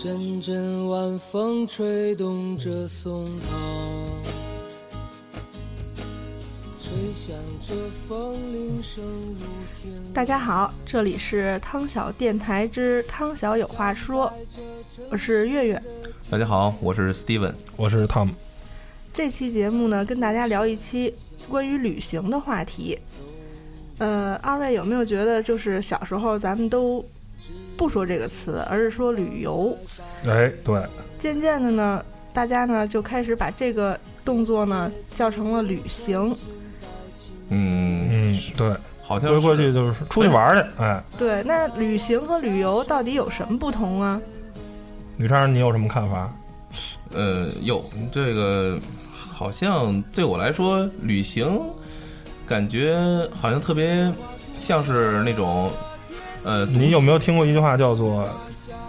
阵阵晚风吹动着松涛，吹响着风铃声如天。大家好，这里是汤小电台之汤小有话说，我是月月。大家好，我是 Steven。我是 Tom，这期节目呢，跟大家聊一期关于旅行的话题。呃，二位有没有觉得，就是小时候咱们都不说这个词，而是说旅游？哎，对，渐渐的呢，大家呢就开始把这个动作呢叫成了旅行。嗯，嗯，对，好像回过去就是出去玩去，哎，对，那旅行和旅游到底有什么不同啊？吕超，你有什么看法？呃，有这个，好像对我来说，旅行感觉好像特别像是那种，呃，你有没有听过一句话叫做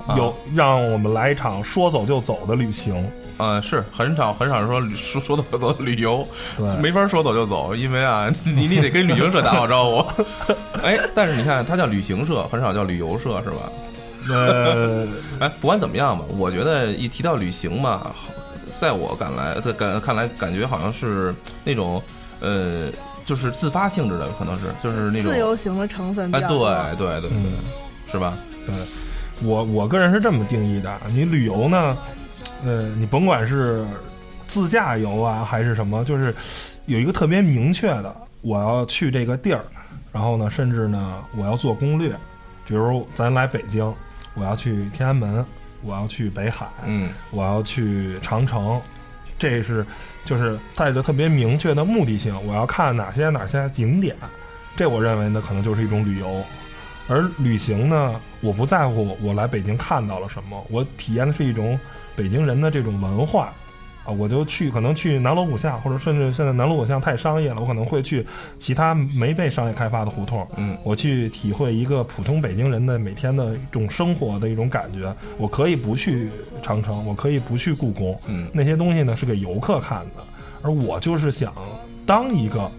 啊“有让我们来一场说走就走的旅行啊，是很少很少说说说走就走旅游，”？对，没法说走就走，因为啊，你你得跟旅行社打好招呼。哎，但是你看，它叫旅行社，很少叫旅游社，是吧？呃，哎，不管怎么样吧，我觉得一提到旅行嘛，在我感来，在感看来，感觉好像是那种呃，就是自发性质的，可能是就是那种自由行的成分比哎，较多。对对对对，嗯，是吧？对我我个人是这么定义的，你旅游呢，呃，你甭管是自驾游啊还是什么，就是有一个特别明确的，我要去这个地儿，然后呢，甚至呢，我要做攻略，比如咱来北京，我要去天安门，我要去北海，嗯我要去长城，这是就是带着特别明确的目的性，我要看哪些哪些景点，这我认为呢可能就是一种旅游。而旅行呢，我不在乎我来北京看到了什么，我体验的是一种北京人的这种文化，我就去可能去南锣鼓巷，或者甚至现在南锣鼓巷太商业了，我可能会去其他没被商业开发的胡同，嗯。我去体会一个普通北京人的每天的一种生活的一种感觉。我可以不去长城，我可以不去故宫，嗯。那些东西呢是给游客看的，而我就是想当一个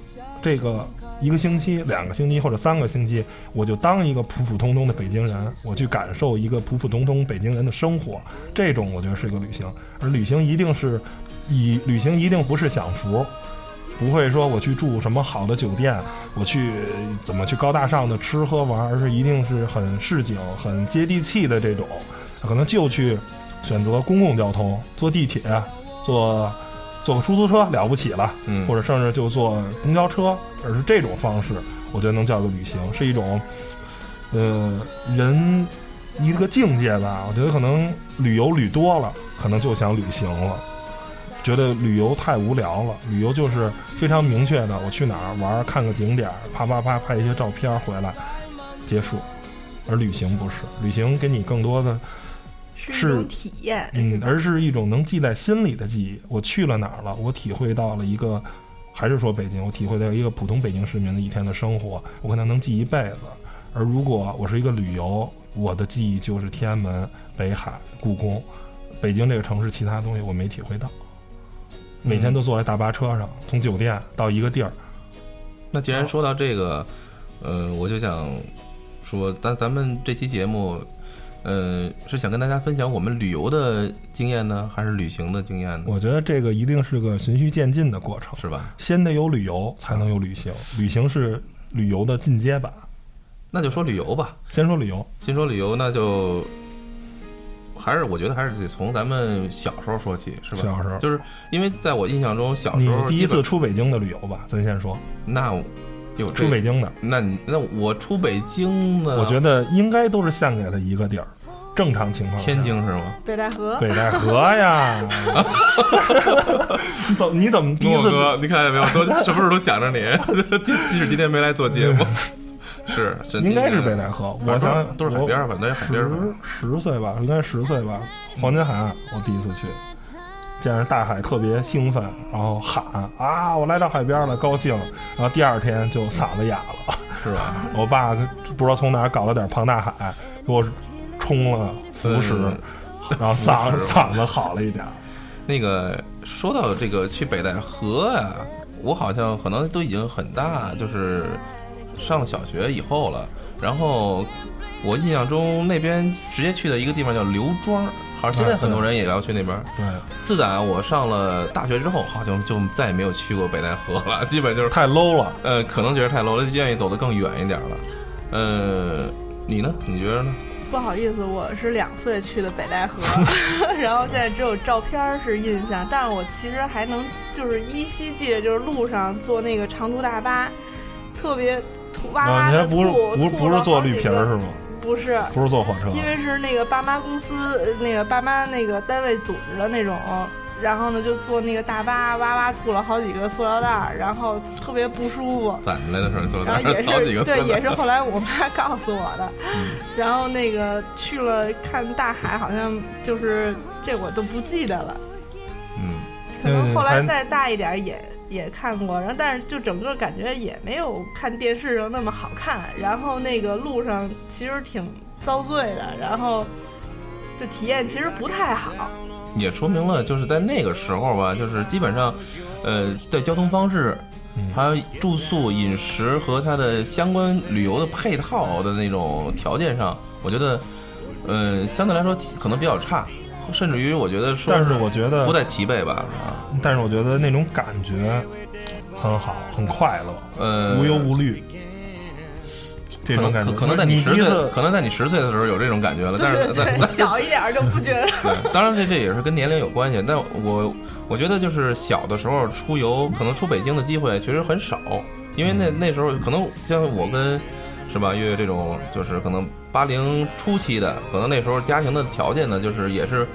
这个一个星期、两个星期或者三个星期，我就当一个普普通通的北京人，我去感受一个普普通通北京人的生活，这种我觉得是一个旅行。而旅行一定是以旅行一定不是享福。不会说我去住什么好的酒店，我去怎么去高大上的吃喝玩，而是一定是很市井、很接地气的这种，可能就去选择公共交通，坐地铁，坐坐个出租车了不起了，嗯，或者甚至就坐公交车，而是这种方式，我觉得能叫做旅行，是一种，呃，人一个境界吧。我觉得可能旅游旅多了，可能就想旅行了，觉得旅游太无聊了。旅游就是非常明确的，我去哪儿玩儿，看个景点，啪啪啪拍一些照片回来，结束。而旅行不是，旅行给你更多的是是一种体验，嗯而是一种能记在心里的记忆。我去了哪儿了？我体会到了一个，还是说北京，我体会到一个普通北京市民的一天的生活，我可能能记一辈子。而如果我是一个旅游，我的记忆就是天安门、北海、故宫，北京这个城市其他东西我没体会到。每天都坐在大巴车上，从酒店到一个地儿，那既然说到这个，呃，我就想说，但咱们这期节目，呃，是想跟大家分享我们旅游的经验呢，还是旅行的经验呢？我觉得这个一定是个循序渐进的过程。是吧？先得有旅游，才能有旅行。旅行是旅游的进阶版。那就说旅游吧。先说旅游，先说旅游，那就还是我觉得还是得从咱们小时候说起，是吧？小时候就是因为在我印象中，小时候第一次出北京的旅游吧，咱先说那有出北京的，那你那我出北京的？我觉得应该都是献给了一个地儿。正常情况，天津是吗？北戴河。北戴河呀。你怎么你怎么第一次？你看见没有？都什么时候都想着你，即即使今天没来做节目，是是应该是北戴河。我想都是海边儿，反正海边儿。十十岁吧，应该十岁吧。黄金海岸，我第一次去，见着大海特别兴奋，然后喊啊，我来到海边了，高兴。然后第二天就嗓子哑了，是吧？我爸不知道从哪儿搞了点庞大海，给我冲了服食，嗯然后嗓嗓子好了一点。那个说到这个去北戴河呀、我好像可能都已经很大，就是上了小学以后了。然后我印象中那边直接去的一个地方叫刘庄，好像现在很多人也要去那边。对，自打我上了大学之后，好像就再也没有去过北戴河了，基本就是太 low 了。呃，可能觉得太 low 了，就愿意走得更远一点了。呃，你呢？你觉得呢？不好意思，我是两岁去的北戴河，然后现在只有照片儿是印象，但是我其实还能就是依稀记得，就是路上坐那个长途大巴，特别吐哇啊，哇的你还不是吐，不是不是坐绿皮儿是吗？不是，不是坐火车。因为是那个爸妈公司，呃那个爸妈那个单位组织的那种，然后呢就坐那个大巴，哇哇吐了好几个塑料袋儿，然后特别不舒服。攒着来的时候，塑料然后也袋好 几个是对，塑料袋也是后来我妈告诉我的。嗯然后那个去了看大海，好像就是这我都不记得了，嗯，可能后来再大一点儿也也看过，然后但是就整个感觉也没有看电视上那么好看。然后那个路上其实挺遭罪的，然后就体验其实不太好。也说明了，就是在那个时候吧，就是基本上，呃，在交通方式，嗯还有住宿、饮食和它的相关旅游的配套的那种条件上，我觉得，呃，相对来说可能比较差，甚至于我觉得说，但是我觉得不太齐备吧，啊，但是我觉得那种感觉很好，很快乐，呃，无忧无虑。这可能种感觉可可能在你十岁，可能在你十岁的时候有这种感觉了，但是 小一点儿就不觉得。对，当然这这也是跟年龄有关系，但我我觉得就是小的时候出游，可能出北京的机会确实很少，因为那那时候可能像我跟是吧月月这种，就是可能八零初期的，可能那时候家庭的条件呢，就是也是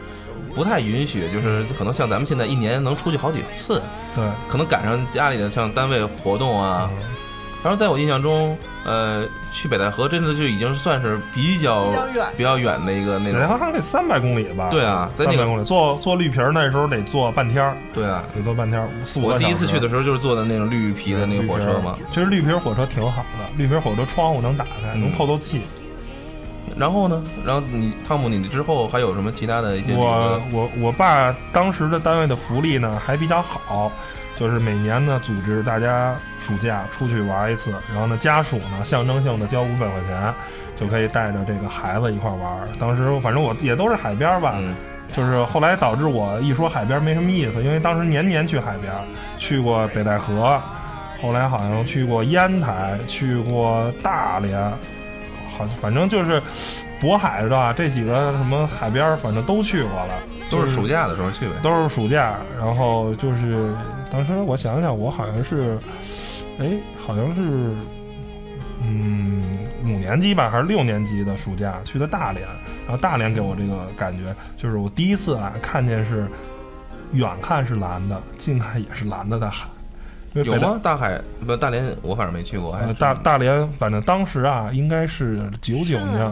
不太允许，就是可能像咱们现在一年能出去好几次，对，可能赶上家里的像单位活动啊。嗯反正在我印象中，呃，去北戴河真的就已经算是比较比较远比较远的一个那北戴河种，好像得三百公里吧？对啊在那个三百公里，坐坐绿皮儿那时候得坐半天儿，对啊。得坐半天儿，四五我。第一次去的时候就是坐的那种绿皮的那个火车嘛，其实绿皮儿火车挺好的，绿皮儿火车窗户能打开，嗯能透透气。然后呢，然后你汤姆，你之后还有什么其他的一些旅我的？我我爸当时的单位的福利呢还比较好，就是每年呢组织大家暑假出去玩一次，然后呢家属呢象征性的交五百块钱，就可以带着这个孩子一块玩儿。当时反正我也都是海边儿吧，嗯就是后来导致我一说海边没什么意思，因为当时年年去海边，去过北戴河，后来好像去过烟台，去过大连，好，反正就是渤海是吧？这几个什么海边，反正都去过了，都是暑假的时候去呗。都是暑假。然后就是当时我想想，我好像是，哎，好像是，嗯，五年级吧，还是六年级的暑假去的大连。然后大连给我这个感觉，就是我第一次啊看见是远看是蓝的，近看也是蓝的的海。因为北戴有吗？大海不大连，我反正没去过。大大连，反正当时啊，应该是九九年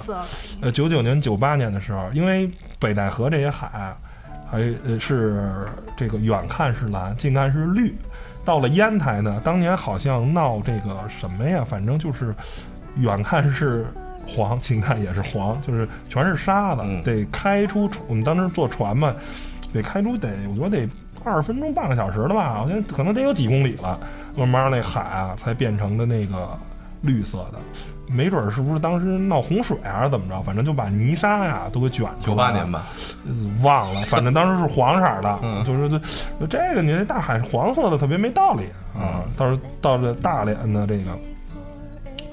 呃，九九年、九八年的时候，因为北戴河这些海啊，还呃是这个远看是蓝，近看是绿。到了烟台呢，当年好像闹这个什么呀，反正就是远看是黄，近看也是黄，就是全是沙子，嗯得开出我们当时坐船嘛，得开出得我觉得得二十分钟半个小时了吧，我觉得可能得有几公里了，慢慢那海啊才变成的那个绿色的。没准儿是不是当时闹洪水还是怎么着，反正就把泥沙呀都给卷出来了九八年，吧，呃忘了，反正当时是黄色的，嗯 就是这这个你这大海是黄色的，特别没道理啊。到时候到这大连的这个，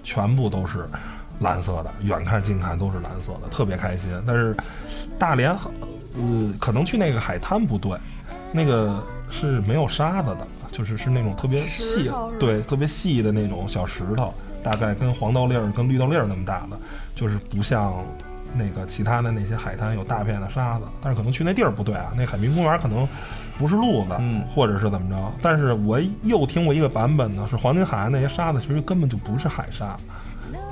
全部都是蓝色的，远看近看都是蓝色的，特别开心。但是大连，呃，可能去那个海滩不对，那个是没有沙子的，就是是那种特别细对，特别细的那种小石头，大概跟黄豆粒儿、跟绿豆粒儿那么大的，就是不像那个其他的那些海滩有大片的沙子。但是可能去那地儿不对啊，那海滨公园可能不是路子，嗯或者是怎么着。但是我又听过一个版本呢，是黄金海岸那些沙子其实根本就不是海沙，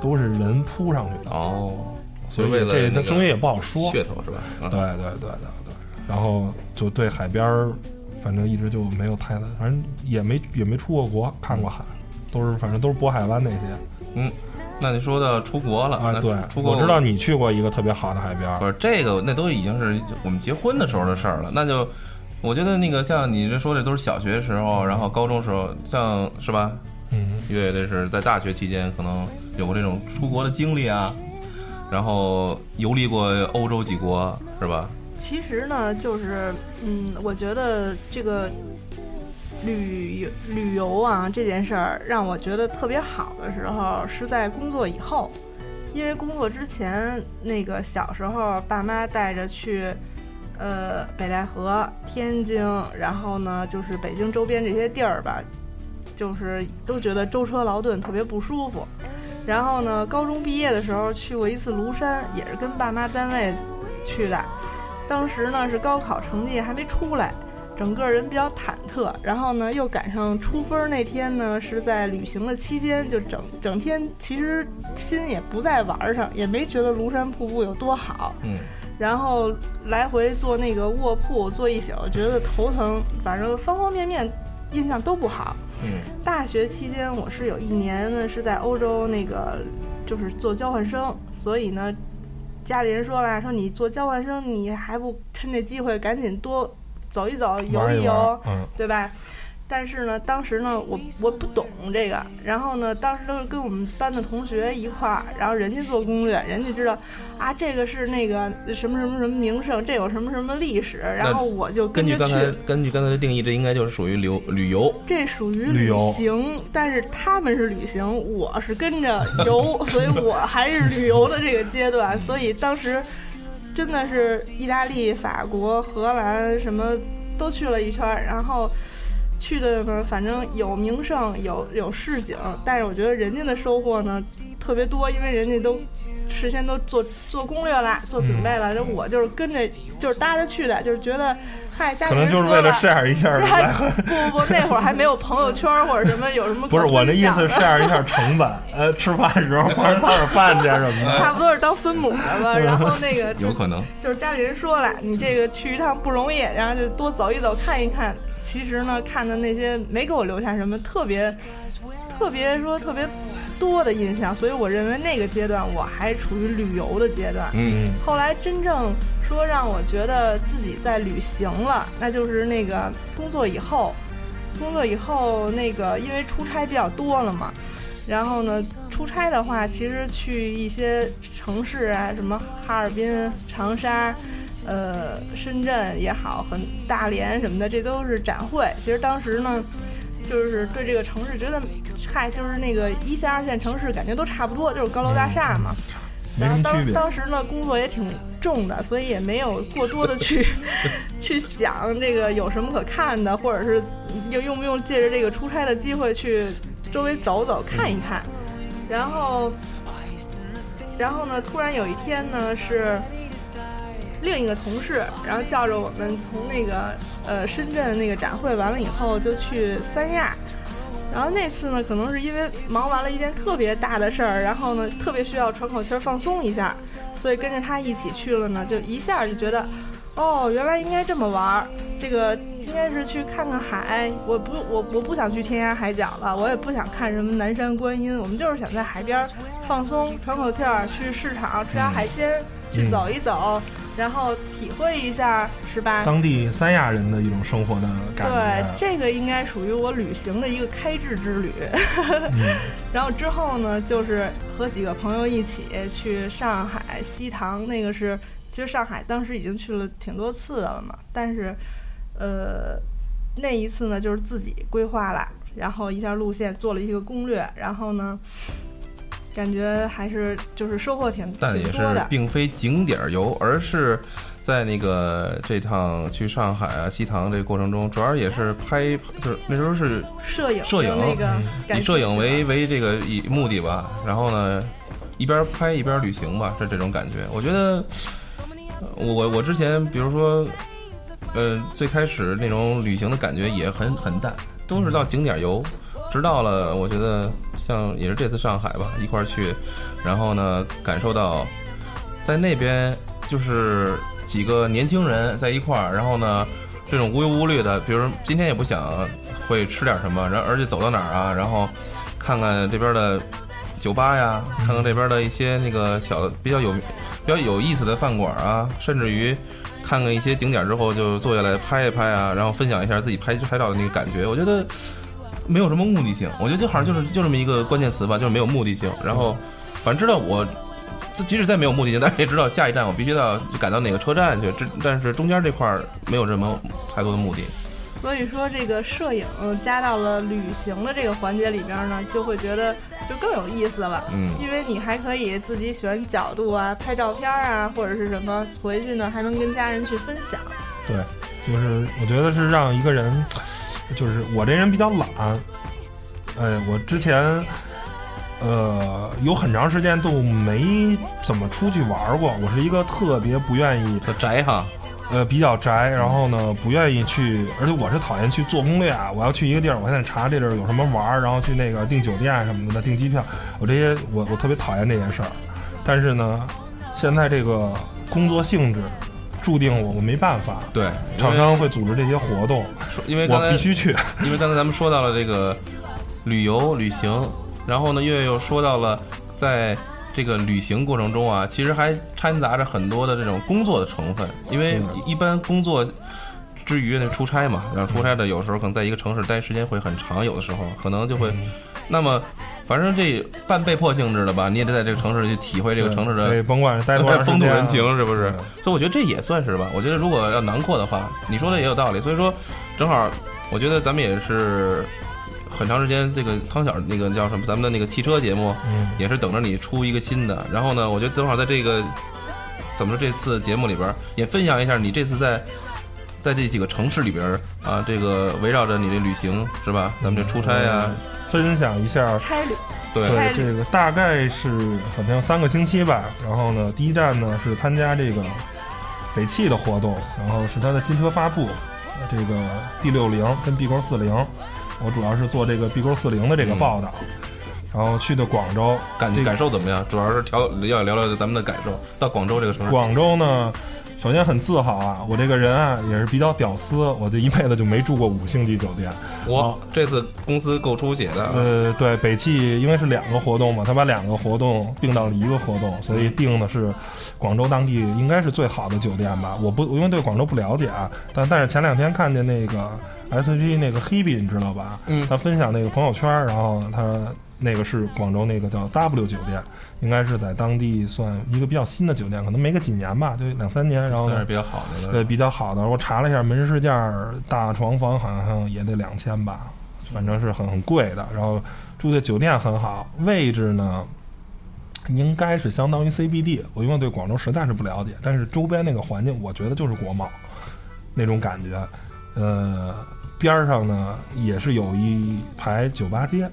都是人铺上去的。哦，所以为了那个这这中间也不好说。噱头是吧？啊对对对对对，然后就对海边儿，反正一直就没有太大，反正也没也没出过国，看过海，都是反正都是渤海湾那些嗯那你说到出国了啊。对，出国我知道你去过一个特别好的海边儿不，是这个，那都已经是我们结婚的时候的事儿了。那就我觉得那个像你这说的都是小学时候，然后高中时候，像是吧？嗯，因为这是在大学期间可能有过这种出国的经历啊，然后游历过欧洲几国是吧？其实呢，就是嗯，我觉得这个旅游旅游啊这件事儿，让我觉得特别好的时候是在工作以后，因为工作之前那个小时候，爸妈带着去。呃，北戴河、天津，然后呢，就是北京周边这些地儿吧，就是都觉得舟车劳顿特别不舒服。然后呢，高中毕业的时候去过一次庐山，也是跟爸妈单位去的。当时呢是高考成绩还没出来，整个人比较忐忑。然后呢，又赶上出分那天呢，是在旅行的期间，就整整天其实心也不在玩上，也没觉得庐山瀑布有多好。嗯。然后来回坐那个卧铺坐一宿，觉得头疼，反正方方面面印象都不好。嗯，大学期间我是有一年呢是在欧洲那个就是做交换生，所以呢家里人说了，说你做交换生，你还不趁这机会赶紧多走一走、游一游，嗯，对吧？但是呢，当时呢，我我不懂这个，然后呢，当时都是跟我们班的同学一块儿，然后人家做攻略，人家知道啊，这个是那个什么什么什么名胜，这有什么什么历史，然后我就根据刚才根据刚才的定义，这应该就是属于旅旅游，这属于旅行，但是他们是旅行，我是跟着游，所以我还是旅游的这个阶段，所以当时真的是意大利、法国、荷兰什么都去了一圈，然后。去的呢，反正有名胜，有有市井，但是我觉得人家的收获呢特别多，因为人家都事先都做做攻略了，做准备了。这我就是跟着，就是搭着去的，就是觉得，嗨，家可能就是为了 share 一下。不不不，那会儿还没有朋友圈或者什么，有什么不是我那意思，share 一下成本。呃，吃饭的时候帮人掏点饭去什么的。差不多是当分母的吧。然后那个有可能就是家里人说了，你这个去一趟不容易，然后就多走一走，看一看。其实呢，看的那些没给我留下什么特别、特别说特别多的印象，所以我认为那个阶段我还处于旅游的阶段。嗯。后来真正说让我觉得自己在旅行了，那就是那个工作以后。工作以后，那个因为出差比较多了嘛，然后呢，出差的话，其实去一些城市啊，什么哈尔滨、长沙。呃，深圳也好，很大连什么的，这都是展会。其实当时呢，就是对这个城市觉得，嗨，就是那个一线、二线城市，感觉都差不多，就是高楼大厦嘛。然后当当时呢，工作也挺重的，所以也没有过多的去去想这个有什么可看的，或者是用用不用借着这个出差的机会去周围走走看一看。然后，然后呢，突然有一天呢是。另一个同事，然后叫着我们从那个呃深圳那个展会完了以后就去三亚，然后那次呢可能是因为忙完了一件特别大的事儿，然后呢特别需要喘口气儿放松一下，所以跟着他一起去了呢，就一下就觉得，哦，原来应该这么玩儿，这个应该是去看看海，我不我我不想去天涯海角了，我也不想看什么南山观音，我们就是想在海边放松喘口气儿，去市场吃点海鲜，去走一走。然后体会一下，是吧？当地三亚人的一种生活的感觉。对，这个应该属于我旅行的一个开智之旅。然后之后呢，就是和几个朋友一起去上海西塘，那个是其实上海当时已经去了挺多次的了嘛，但是呃那一次呢，就是自己规划了，然后一下路线做了一个攻略，然后呢。感觉还是就是收获挺但也是并非景点游，而是在那个这趟去上海啊西塘这个过程中，主要也是拍，就是那时候是摄影摄影那个以摄影为为这个以目的吧，然后呢一边拍一边旅行吧，是这种感觉。我觉得我我之前比如说，呃最开始那种旅行的感觉也很很淡，都是到景点游。知道了，我觉得像也是这次上海吧，一块儿去，然后呢，感受到在那边就是几个年轻人在一块儿，然后呢，这种无忧无虑的，比如今天也不想会吃点什么，然后而且走到哪儿啊，然后看看这边的酒吧呀，看看这边的一些那个小比较有比较有意思的饭馆啊，甚至于看看一些景点之后就坐下来拍一拍啊，然后分享一下自己拍拍照的那个感觉，我觉得。没有什么目的性，我觉得就好像就是就这么一个关键词吧，就是没有目的性。然后，反正知道我即使再没有目的性，但是也知道下一站我必须到赶到哪个车站去。这但是中间这块儿没有什么太多的目的。所以说，这个摄影加到了旅行的这个环节里边呢，就会觉得就更有意思了。嗯，因为你还可以自己选角度啊，拍照片啊，或者是什么，回去呢还能跟家人去分享。对，就是我觉得是让一个人，就是我这人比较懒，哎，我之前呃有很长时间都没怎么出去玩过，我是一个特别不愿意特宅哈。呃，比较宅，然后呢，不愿意去，而且我是讨厌去做攻略啊。我要去一个地儿，我现在查这地儿有什么玩儿，然后去那个订酒店什么的，订机票，我这些我我特别讨厌这件事儿。但是呢，现在这个工作性质注定我我没办法，对，厂商会组织这些活动，因为我必须去。因为刚才咱们说到了这个旅游旅行，然后呢，月月又说到了在。这个旅行过程中啊，其实还掺杂着很多的这种工作的成分，因为一般工作之余那出差嘛，然后出差的有时候可能在一个城市待时间会很长，有的时候可能就会，那么反正这半被迫性质的吧，你也得在这个城市去体会这个城市的，甭管待多 风土人情，是不是？所以我觉得这也算是吧。我觉得如果要囊括的话，你说的也有道理。所以说，正好我觉得咱们也是。很长时间，这个汤小那个叫什么？咱们的那个汽车节目，也是等着你出一个新的。然后呢，我觉得正好在这个怎么说这次节目里边，也分享一下你这次在在这几个城市里边啊，这个围绕着你的旅行是吧？咱们这出差呀，分享一下差旅。对，这个大概是好像三个星期吧。然后呢，第一站呢是参加这个北汽的活动，然后是它的新车发布，这个 D 六零跟 B 勾四零。我主要是做这个 B 勾四零的这个报道，然后去的广州，感感受怎么样？主要是调要聊聊咱们的感受。到广州这个城市，广州呢，首先很自豪啊，我这个人啊也是比较屌丝，我这一辈子就没住过五星级酒店。我这次公司够出血的。呃，对，北汽因为是两个活动嘛，他把两个活动并到了一个活动，所以定的是广州当地应该是最好的酒店吧。我不因为对广州不了解啊，但但是前两天看见那个。S G 那个 Hebe 你知道吧？嗯，他分享那个朋友圈，然后他那个是广州那个叫 W 酒店，应该是在当地算一个比较新的酒店，可能没个几年吧，就两三年。然后算是比较好的。对，比较好的。我查了一下，门市价大床房好像也得两千吧，反正是很很贵的。然后住的酒店很好，位置呢应该是相当于 C B D。我因为对广州实在是不了解，但是周边那个环境，我觉得就是国贸那种感觉，呃。边儿上呢也是有一排酒吧街，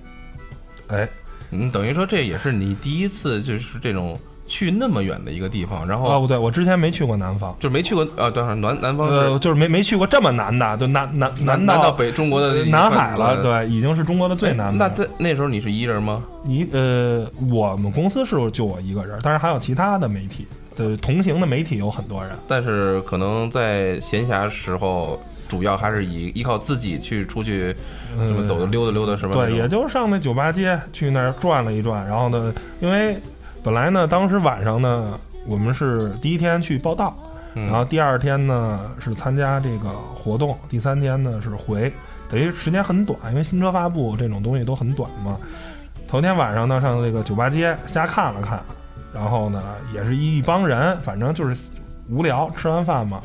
哎，嗯，等于说这也是你第一次就是这种去那么远的一个地方，然后哦不对，我之前没去过南方，就是没去过啊，当然南南方呃就是没没去过这么南的，就南南南到北中国的南海了，对，已经是中国的最南。那在那时候你是一人吗？一呃，我们公司是就我一个人，当然还有其他的媒体，对，同行的媒体有很多人，但是可能在闲暇时候。主要还是以依靠自己去出去，什么走的溜达溜达是吧？对，也就上那酒吧街去那儿转了一转，然后呢，因为本来呢，当时晚上呢，我们是第一天去报道，然后第二天呢是参加这个活动，第三天呢是回，等于时间很短，因为新车发布这种东西都很短嘛。头天晚上呢上那个酒吧街瞎看了看，然后呢也是一帮人，反正就是无聊，吃完饭嘛。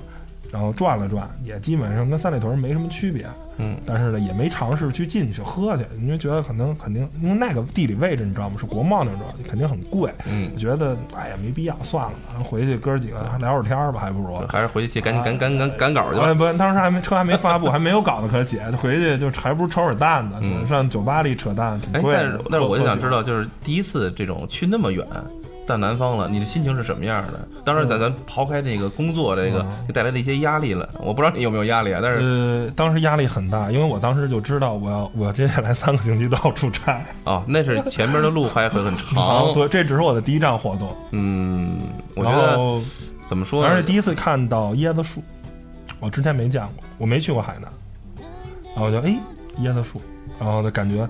然后转了转，也基本上跟三里屯没什么区别，嗯，但是呢，也没尝试去进去喝去，因为觉得可能肯定，因为那个地理位置你知道吗？是国贸那种，肯定很贵，嗯，觉得哎呀没必要，算了，回去哥几个聊会儿天儿吧，还不如还是回去赶紧赶赶赶赶稿去吧。不，当时还没车还没发布，还没有稿子可写，回去就还不如抽会儿蛋呢，上酒吧里扯蛋，挺贵。但是但是我就想知道，就是第一次这种去那么远。到南方了，你的心情是什么样的？当然，在咱抛开那个工作这个带来的一些压力了，我不知道你有没有压力啊。但是呃，当时压力很大，因为我当时就知道我要我接下来三个星期都要出差啊。那是前面的路还会很 长，对，这只是我的第一站活动。嗯，我觉得怎么说呢？而且第一次看到椰子树，我之前没见过，我没去过海南，然后我就哎椰子树，然后就感觉，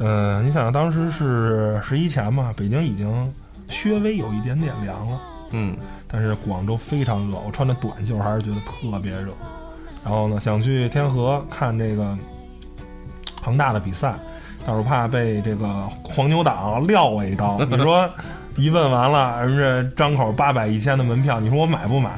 嗯，你想想当时是十一前嘛，北京已经。稍微有一点点凉了，嗯，但是广州非常热，我穿着短袖还是觉得特别热。然后呢，想去天河看这个恒大的比赛，但是怕被这个黄牛党撂我一刀。你说一问完了，人家张口八百一千的门票，你说我买不买？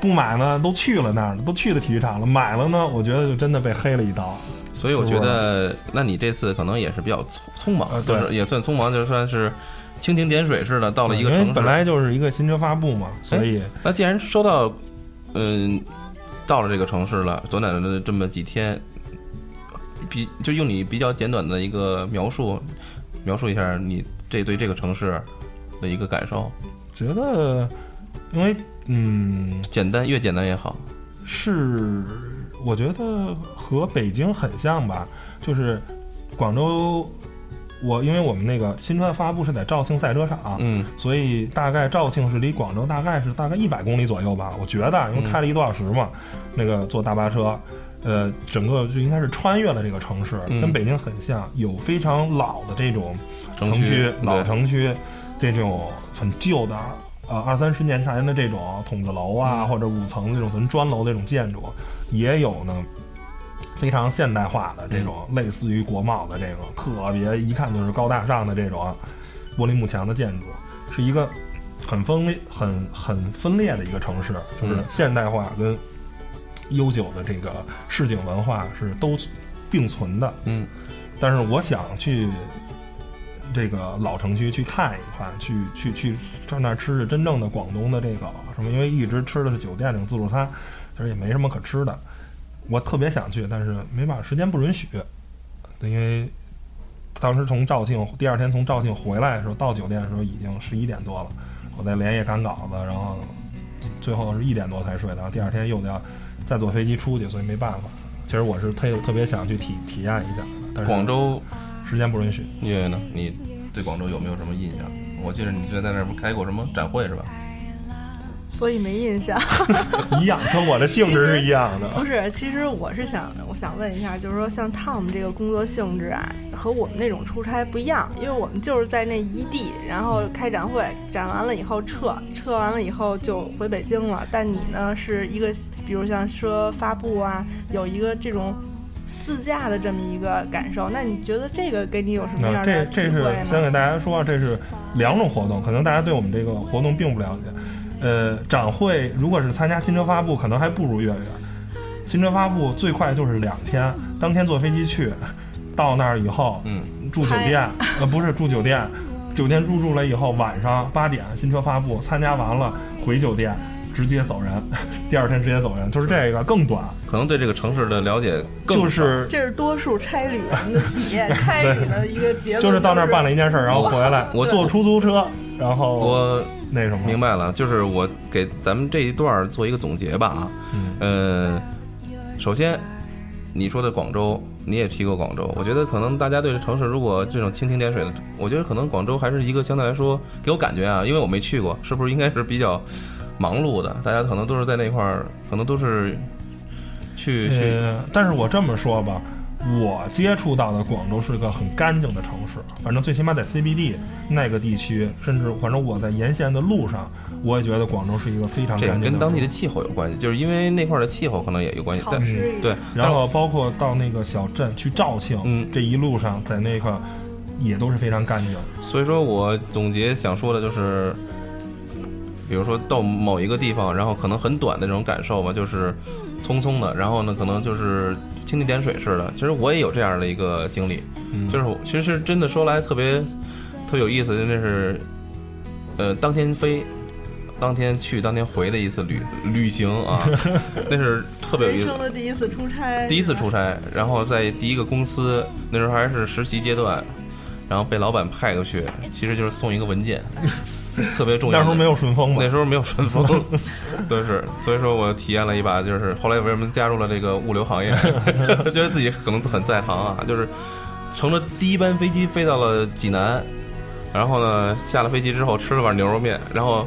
不买呢，都去了那儿了，都去了体育场了。买了呢，我觉得就真的被黑了一刀。所以我觉得，那你这次可能也是比较匆匆忙，呃对就是也算匆忙，就算是蜻蜓点水似的到了一个因城市。为本来就是一个新车发布嘛，所以那既然收到，嗯，到了这个城市了，短短的这么几天，比就用你比较简短的一个描述，描述一下你这对这个城市的一个感受，觉得，因为嗯，简单越简单越好。是我觉得和北京很像吧，就是广州。我因为我们那个新车发布是在肇庆赛车场，嗯。所以大概肇庆是离广州大概是大概一百公里左右吧，我觉得，因为开了一个多小时嘛，那个坐大巴车，呃，整个就应该是穿越了这个城市，嗯。跟北京很像，有非常老的这种城区，区老城区，这种很旧的，呃，二三十年前的这种筒子楼啊，嗯。或者五层这种纯砖楼这种建筑，也有呢。非常现代化的这种，类似于国贸的这种，特别一看就是高大上的这种玻璃幕墙的建筑，是一个很分裂、很很分裂的一个城市，就是嗯现代化跟悠久的这个市井文化是都并存的。嗯但是我想去这个老城区去看一看，去去去上那儿吃吃真正的广东的这个什么，因为一直吃的是酒店这种自助餐，其实也没什么可吃的。我特别想去，但是没办法，时间不允许。因为当时从肇庆第二天从肇庆回来的时候，到酒店的时候已经十一点多了，我在连夜赶稿子，然后最后是一点多才睡，然后第二天又得要再坐飞机出去，所以没办法。其实我是特特别想去体体验一下，但是广州时间不允许。月月呢？你对广州有没有什么印象？我记得你之前在那儿不开过什么展会是吧？所以没印象。一样，跟我的性质是一样的。不是，其实我是想，我想问一下，就是说像 Tom 这个工作性质啊，和我们那种出差不一样，因为我们就是在那一地，然后开展会，展完了以后撤，撤完了以后就回北京了。但你呢，是一个，比如像说发布啊，有一个这种自驾的这么一个感受。那你觉得这个给你有什么样的体这是？先给大家说，这是两种活动，可能大家对我们这个活动并不了解。呃，展会如果是参加新车发布，可能还不如月月。新车发布最快就是两天，当天坐飞机去，到那儿以后嗯，住酒店，呃，不是住酒店，酒店入住了以后，晚上八点新车发布，参加完了回酒店，直接走人，第二天直接走人，就是这个更短，可能对这个城市的了解更就是这是多数差旅人的体验，差旅的一个结论、就是到那儿办了一件事儿，然后回来，我坐出租车，然后我那什么，明白了，就是我给咱们这一段儿做一个总结吧啊。嗯呃，首先你说的广州，你也提过广州，我觉得可能大家对这城市如果这种蜻蜓点水的，我觉得可能广州还是一个相对来说给我感觉啊，因为我没去过，是不是应该是比较忙碌的？大家可能都是在那块儿，可能都是去去呃，但是我这么说吧，我接触到的广州是个很干净的城市，反正最起码在 CBD 那个地区，甚至反正我在沿线的路上，我也觉得广州是一个非常干净的跟当地的气候有关系，就是因为那块儿的气候可能也有关系。对，然后包括到那个小镇去肇庆，嗯这一路上在那块也都是非常干净。所以说我总结想说的就是，比如说到某一个地方，然后可能很短的这种感受吧，就是匆匆的，然后呢，可能就是蜻蜓点水似的。其实我也有这样的一个经历，嗯就是其实真的说来特别特别有意思，真的是，呃，当天飞。当天去，当天回的一次旅旅行啊，那是特别有意思人生。的第一次出差，第一次出差，然后在第一个公司，那时候还是实习阶段，然后被老板派过去，其实就是送一个文件，特别重要。那时候没有顺丰吧？那，时候没有顺丰，对是，所以说我体验了一把，就是后来为什么加入了这个物流行业，觉得自己可能很在行啊，就是乘着第一班飞机飞到了济南，然后呢下了飞机之后吃了碗牛肉面，然后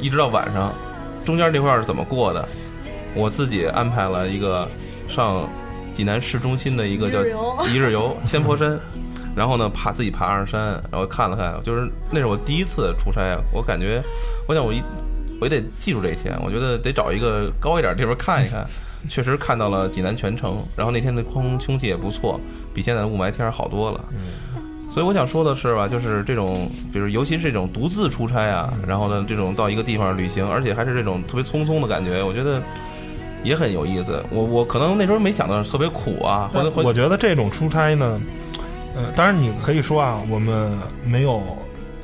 一直到晚上，中间这块是怎么过的？我自己安排了一个上济南市中心的一个叫一日游。一日游千佛山，然后呢爬自己爬上山，然后看了看，就是那是我第一次出差，我感觉，我想我一我也得记住这一天，我觉得得找一个高一点的地方看一看。确实看到了济南全城，然后那天的空空气也不错，比现在的雾霾天儿好多了。所以我想说的是吧，就是这种，比如尤其是这种独自出差啊，然后呢，这种到一个地方旅行，而且还是这种特别匆匆的感觉，我觉得也很有意思。我我可能那时候没想到特别苦啊，或者或我觉得这种出差呢，呃，当然你可以说啊，我们没有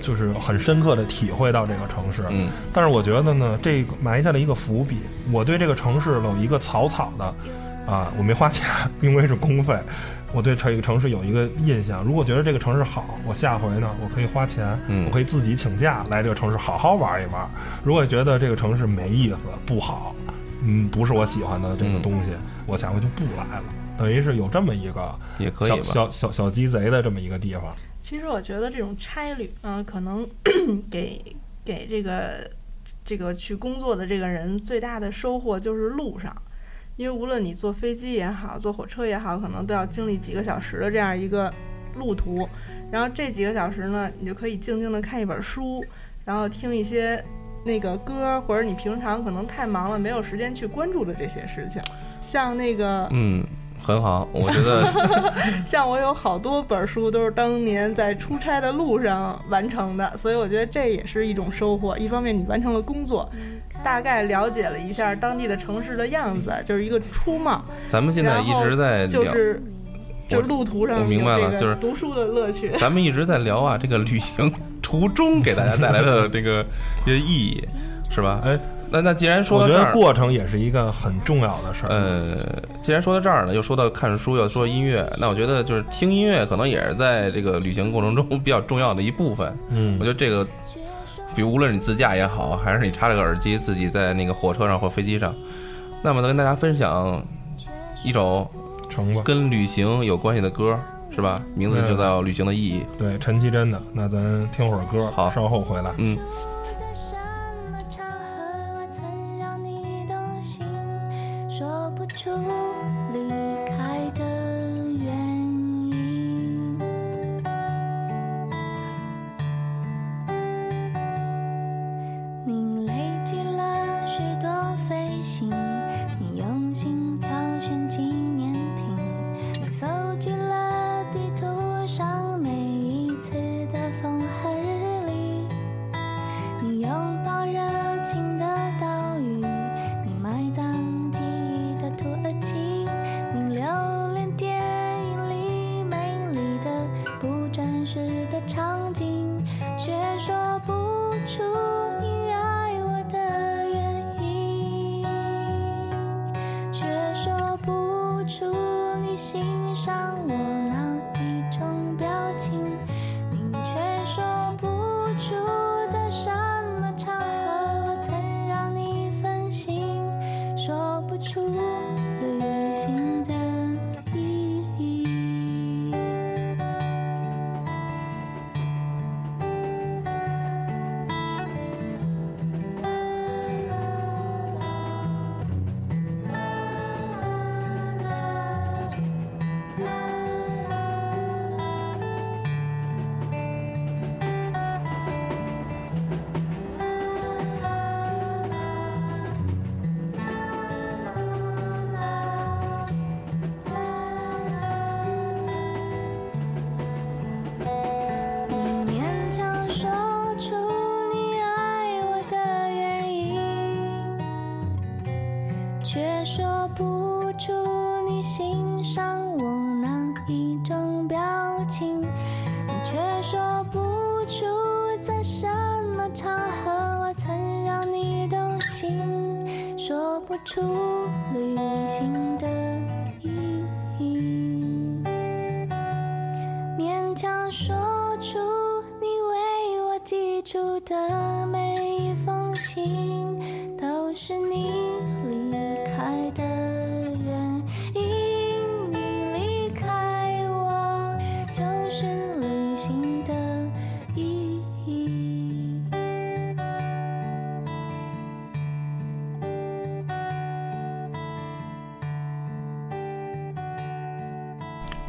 就是很深刻的体会到这个城市，嗯但是我觉得呢，这个埋下了一个伏笔。我对这个城市有一个草草的啊，我没花钱，因为是公费。我对这个城市有一个印象，如果觉得这个城市好，我下回呢，我可以花钱，嗯我可以自己请假来这个城市好好玩一玩。如果觉得这个城市没意思、不好，嗯，不是我喜欢的这个嗯东西，我下回就不来了。等于是有这么一个也可以吧。小小小鸡贼的这么一个地方。其实我觉得这种差旅呢，可能 给给这个这个去工作的这个人最大的收获就是路上，因为无论你坐飞机也好，坐火车也好，可能都要经历几个小时的这样一个路途。然后这几个小时呢，你就可以静静的看一本书，然后听一些那个歌，或者你平常可能太忙了没有时间去关注的这些事情。像那个嗯，很好，我觉得 像我有好多本书都是当年在出差的路上完成的，所以我觉得这也是一种收获。一方面你完成了工作，大概了解了一下当地的城市的样子，就是一个初貌，咱们现在一直在聊，就是就是路途上我明白了就是读书的乐趣。咱们一直在聊啊，这个旅行途中给大家带来的这个一些意义，是吧？哎，那那既然说我觉得过程也是一个很重要的事儿。呃，既然说到这儿呢，又说到看书，又说音乐，那我觉得就是听音乐可能也是在这个旅行过程中 比较重要的一部分。嗯我觉得这个，比如无论你自驾也好，还是你插着个耳机自己在那个火车上或飞机上，那么呢，跟大家分享一首成吧。跟旅行有关系的歌，是吧？名字就叫《旅行的意义》。对，陈绮贞的，那咱听会儿歌，好稍后回来。嗯，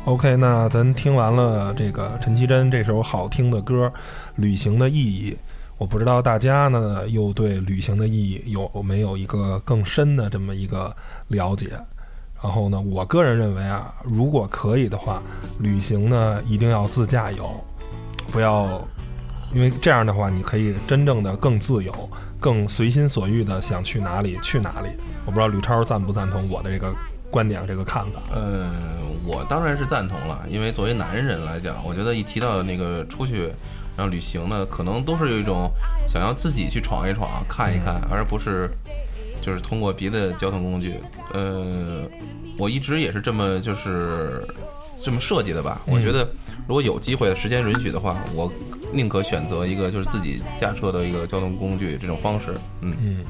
OK，那咱听完了这个陈绮贞这首好听的歌《旅行的意义》，我不知道大家呢又对旅行的意义有没有一个更深的这么一个了解？然后呢，我个人认为啊，如果可以的话，旅行呢一定要自驾游，不要，因为这样的话，你可以真正的更自由、更随心所欲的想去哪里去哪里。我不知道吕超赞不赞同我的这个观点、这个看法。嗯，我当然是赞同了，因为作为男人来讲，我觉得一提到那个出去，然后旅行呢，可能都是有一种想要自己去闯一闯、看一看，而不是就是通过别的交通工具。呃，我一直也是这么就是这么设计的吧。我觉得如果有机会、时间允许的话，我宁可选择一个就是自己驾车的一个交通工具这种方式。嗯嗯，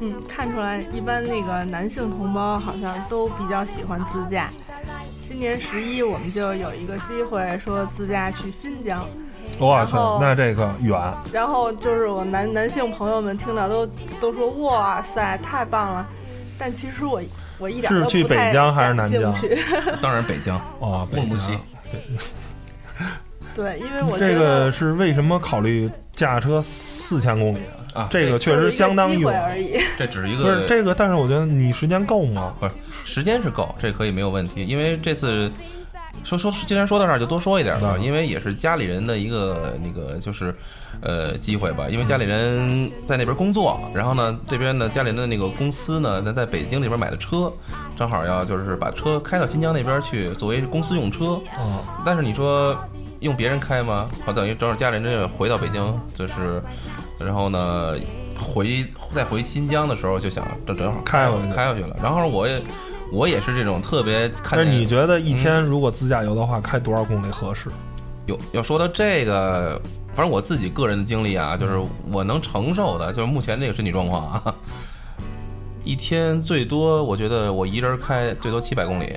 嗯，看出来，一般那个男性同胞好像都比较喜欢自驾。今年十一，我们就有一个机会说自驾去新疆，哇塞，那这个远，然后就是我男男性朋友们听到都都说哇塞，太棒了。但其实我我一点是去北疆还是南疆？当然北疆，哦，北疆。木木西。对，因为我这个是为什么考虑驾车四千公里啊这个确实相当就是一个机会远。而已。这只是一个不是这个，但是我觉得你时间够吗？不是时间是够，这可以没有问题。因为这次说说，既然说到这儿，就多说一点吧。嗯因为也是家里人的一个那个就是呃机会吧。因为家里人在那边工作，然后呢这边呢家里人的那个公司呢，那在北京那边买的车，正好要就是把车开到新疆那边去，作为公司用车。嗯，但是你说用别人开吗？好，等于正好家里人回到北京，就是然后呢回再回新疆的时候，就想这正好开回去开回去了。然后我也我也是这种特别看但是你觉得一天如果自驾游的话，开多少公里合适？有要说到这个，反正我自己个人的经历啊，就是我能承受的，就是目前这个身体状况啊，一天最多我觉得我一人开最多七百公里。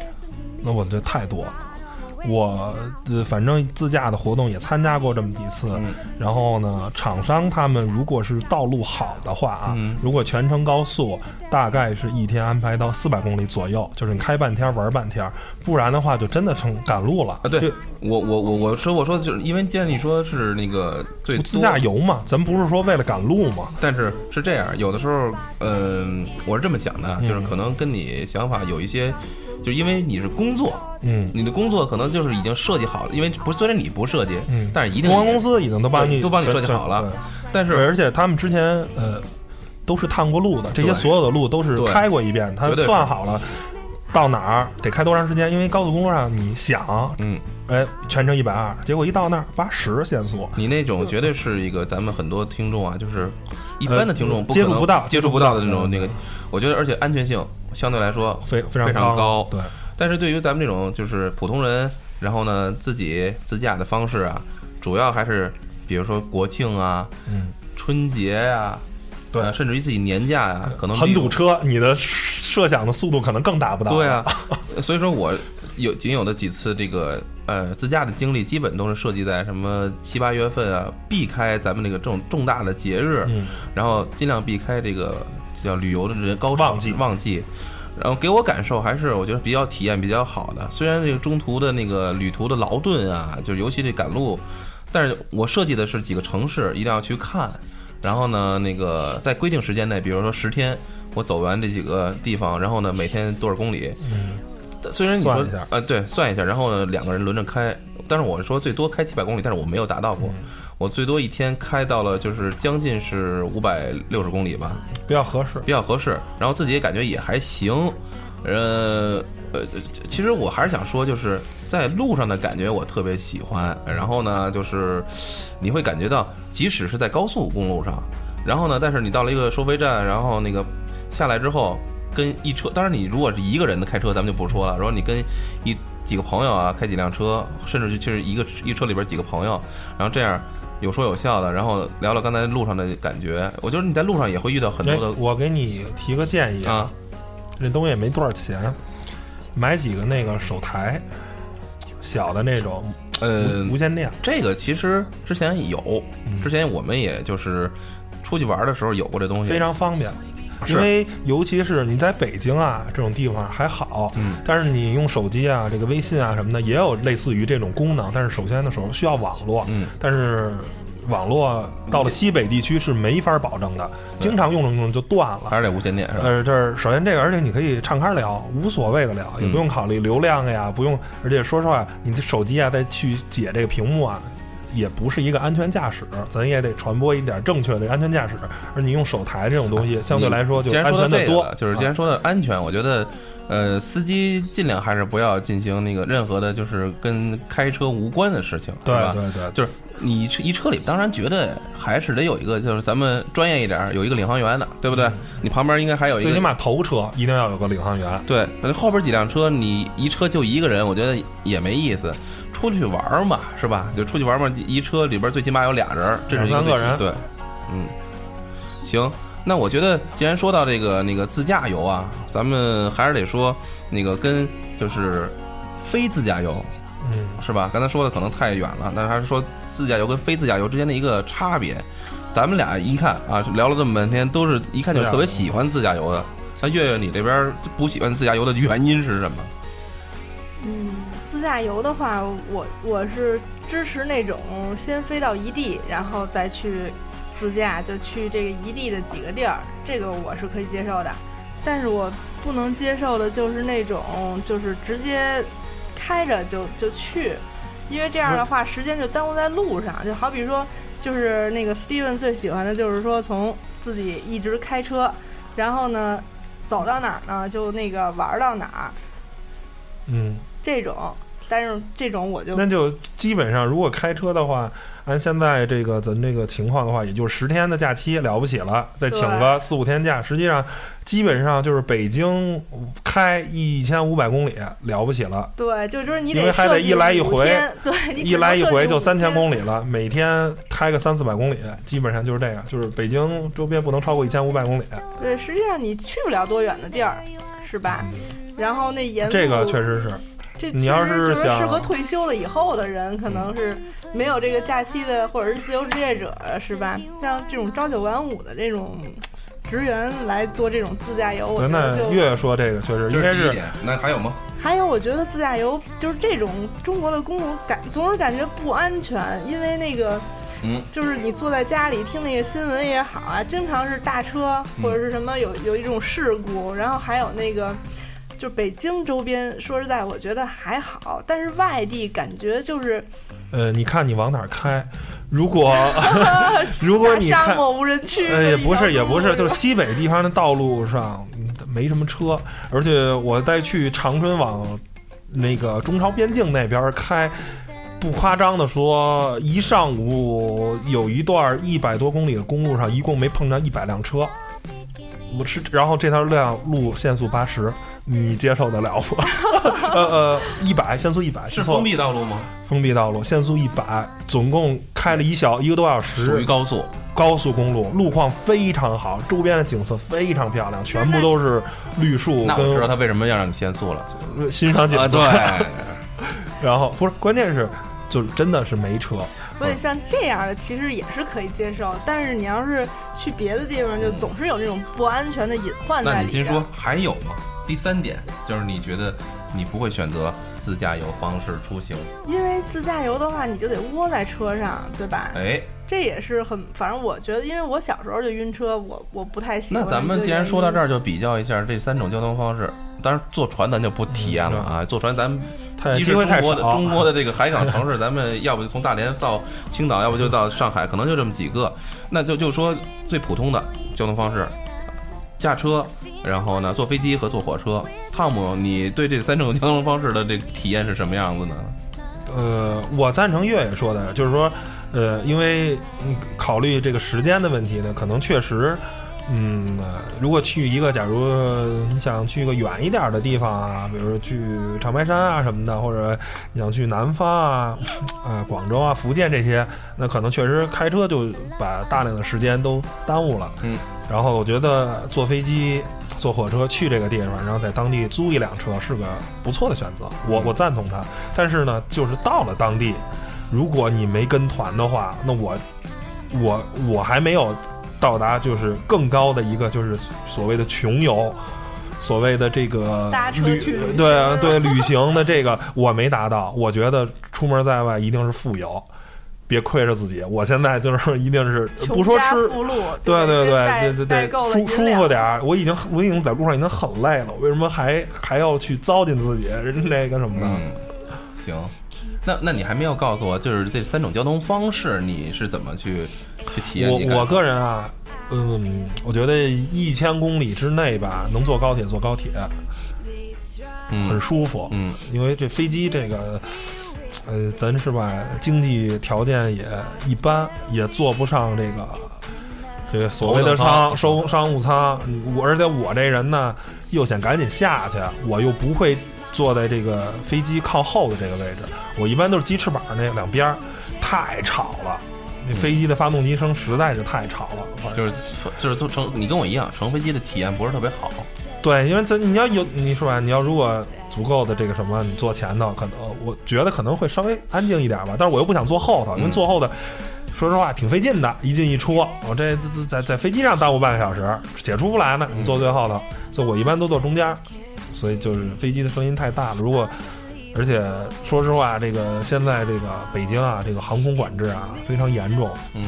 那我这太多了。我呃，反正自驾的活动也参加过这么几次，嗯。然后呢，厂商他们如果是道路好的话啊，嗯。如果全程高速，大概是一天安排到四百公里左右，就是你开半天玩半天，不然的话就真的成赶路了。啊，对我我我我说我说就是因为既然你说是那个最自驾游嘛，咱不是说为了赶路嘛，但是是这样，有的时候，嗯、我是这么想的，就是可能跟你想法有一些，就因为你是工作，嗯，你的工作可能就是已经设计好了，因为不虽然你不设计，嗯。但是一定公关公司已经都帮你都帮你设计好了。对。但是而且他们之前呃都是探过路的，这些所有的路都是开过一遍，他算好了到哪儿得开多长时间，因为高速公路上你想，嗯，哎，全程一百二，结果一到那儿八十限速，你那种绝对是一个咱们很多听众啊，就是一般的听众接触不到接触不到的那种那个，我觉得而且安全性相对来说非非常非常高对，但是对于咱们这种就是普通人，然后呢自己自驾的方式啊，主要还是比如说国庆啊、嗯，春节呀、对。呃甚至于自己年假呀、可能很堵车，你的设想的速度可能更达不到。对啊，所以说我有仅有的几次这个呃自驾的经历，基本都是设计在什么七八月份啊，避开咱们这个这种重大的节日，嗯，然后尽量避开这个叫旅游的人高潮旺季旺季。然后给我感受还是我觉得比较体验比较好的，虽然这个中途的那个旅途的劳顿啊，就是尤其这赶路，但是我设计的是几个城市一定要去看，然后呢，那个在规定时间内，比如说十天，我走完这几个地方，然后呢每天多少公里，嗯。虽然你说算一下。呃对算一下，然后呢两个人轮着开，但是我说最多开七百公里，但是我没有达到过，我最多一天开到了就是将近是五百六十公里吧，比较合适。比较合适，然后自己也感觉也还行，呃呃，其实我还是想说，就是在路上的感觉我特别喜欢，然后呢，就是你会感觉到，即使是在高速公路上，然后呢，但是你到了一个收费站，然后那个下来之后，跟一车，当然你如果是一个人的开车，咱们就不说了，如果你跟一几个朋友啊开几辆车，甚至就是一个一车里边几个朋友，然后这样。有说有笑的，然后聊聊刚才路上的感觉。我觉得你在路上也会遇到很多哎的，我给你提个建议啊，这东西也没多少钱，买几个那个手台，小的那种呃无，线电，这个其实之前有，嗯之前我们也就是出去玩的时候有过这东西，非常方便。因为尤其是你在北京啊这种地方还好，嗯但是你用手机啊、这个微信啊什么的，也有类似于这种功能。但是首先的时候需要网络，嗯但是网络到了西北地区是没法保证的，经常用着用着就断了。还是得无线电是吧？呃，这儿首先这个，而且你可以岔开聊，无所谓的聊，也嗯不用考虑流量呀，不用。而且说实话，你的手机啊，再去解这个屏幕啊，也不是一个安全驾驶，咱也得传播一点正确的安全驾驶。而你用手台这种东西，相对来说就安全的多。就是既然说的安全，我觉得，呃，司机尽量还是不要进行那个任何的，就是跟开车无关的事情，对是吧？对对，就是你一车里，当然觉得还是得有一个，就是咱们专业一点儿，有一个领航员的，对不对？你旁边应该还有一个，最起码头车一定要有个领航员。对，反正后边几辆车，你一车就一个人，我觉得也没意思。出去玩儿嘛，是吧？就出去玩儿嘛，一车里边最起码有俩人，这是三个人对，嗯，行。那我觉得，既然说到这个那个自驾游啊，咱们还是得说那个跟就是非自驾游嗯，是吧？刚才说的可能太远了，但是还是说自驾游跟非自驾游之间的一个差别。咱们俩一看啊，聊了这么半天，都是一看就特别喜欢自驾游的。像月月，你这边不喜欢自驾游的原因是什么？嗯，自驾游的话，我我是支持那种先飞到一地，然后再去自驾，就去这个一地的几个地儿，这个我是可以接受的。但是我不能接受的就是那种就是直接开着就就去，因为这样的话时间就耽误在路上。就好比说，就是那个 Steven 最喜欢的就是说从自己一直开车，然后呢走到哪儿呢就那个玩到哪儿。嗯，这种，但是这种我就那就基本上，如果开车的话，按现在这个咱这个情况的话，也就是十天的假期了不起了，再请个四五天假，实际上基本上就是北京开一千五百公里了不起了，对，就就是你因为还得一来一回，对，一来一回就三千。公里了，每天开个三四百公里，基本上就是这样，就是北京周边不能超过一千五百公里，对，实际上你去不了多远的地儿，是吧？然后那沿路这个确实是。这你要其实就是想适合退休了以后的人，可能是没有这个假期的，或者是自由职业者，是吧？像这种朝九晚五的这种职员来做这种自驾游，我，觉得就那月月说这个确实应该是第一点。那还有吗？还有，我觉得自驾游就是这种中国的公路感，总是感觉不安全，因为那个，嗯，就是你坐在家里听那个新闻也好啊，经常是大车或者是什么有有一种事故，然后还有那个，就北京周边，说实在，我觉得还好，但是外地感觉就是呃，你看你往哪儿开，如果 如果你看沙漠无人区，呃，也不是，也不是，就是是西北地方的道路上嗯没什么车，而且我再去长春往那个中朝边境那边开，不夸张的说，一上午有一段一百多公里的公路上，一共没碰着一百辆车。我是，然后这条辆路限速八十，你接受得了吗？呃呃，一百限速一百是封闭道路吗？封闭道路，限速一百，总共开了一小一个多小时，属于高速。高速公路，路况非常好，周边的景色非常漂亮，全部都是绿树那我知道跟他为什么要让你限速了。欣赏景啊，色。对，然后不是，关键是就是真的是没车，所以像这样的其实也是可以接受，但是你要是去别的地方，就总是有这种不安全的隐患在里。那你先说还有吗？第三点就是你觉得你不会选择自驾游方式出行，因为自驾游的话，你就得窝在车上，对吧？哎，这也是很，反正我觉得，因为我小时候就晕车，我我不太喜欢。那咱们既然说到这儿，就比较一下这三种交通方式。当然，坐船咱就不体验了啊，坐船咱太机会太中国的少。中国的这个海港城市，咱们要不就从大连到青岛，要不就到上海，可能就这么几个。那就就说最普通的交通方式，驾车，然后呢坐飞机和坐火车。汤姆，你对这三种交通方式的这个体验是什么样子呢？呃，我赞成月月说的，就是说，呃，因为考虑这个时间的问题呢，可能确实。嗯，呃如果去一个，假如你想去一个远一点的地方啊，比如说去长白山啊什么的，或者你想去南方啊，呃、广州啊、福建这些，那可能确实开车就把大量的时间都耽误了。嗯，然后我觉得坐飞机、坐火车去这个地方，然后在当地租一辆车是个不错的选择，我我赞同他。但是呢，就是到了当地，如果你没跟团的话，那我我我还没有到达就是更高的一个就是所谓的穷游，所谓的这个旅对啊对旅行的这个我没达到，我觉得出门在外一定是富游。别亏着自己。我现在就是一定是不说吃，对对对代对对对，舒舒服点儿。我已经我已经在路上已经很累了，为什么还还要去糟践自己？人那个什么的，嗯，行。那那你还没有告诉我，就是这三种交通方式，你是怎么去去体验？我我个人啊，嗯，我觉得一千公里之内吧，能坐高铁坐高铁很嗯舒服。嗯因为这飞机这个，呃，咱是吧，经济条件也一般，也坐不上这个这个所谓的舱商商商务舱。我而且我这人呢，又想赶紧下去，我又不会坐在这个飞机靠后的这个位置，我一般都是鸡翅膀那两边儿，太吵了。那飞机的发动机声实在是太吵了，就是就是坐乘，你跟我一样，乘飞机的体验不是特别好。对，因为咱你要有你说吧，你要如果足够的这个什么，你坐前头，可能我觉得可能会稍微安静一点吧。但是我又不想坐后头，因为嗯坐后头，说实话挺费劲的，一进一出，我这这这在在飞机上耽误半个小时，解出不来呢。你坐最后头，所以我一般都坐中间，所以就是飞机的声音太大了。如果而且说实话，这个现在这个北京啊，这个航空管制啊非常严重，嗯，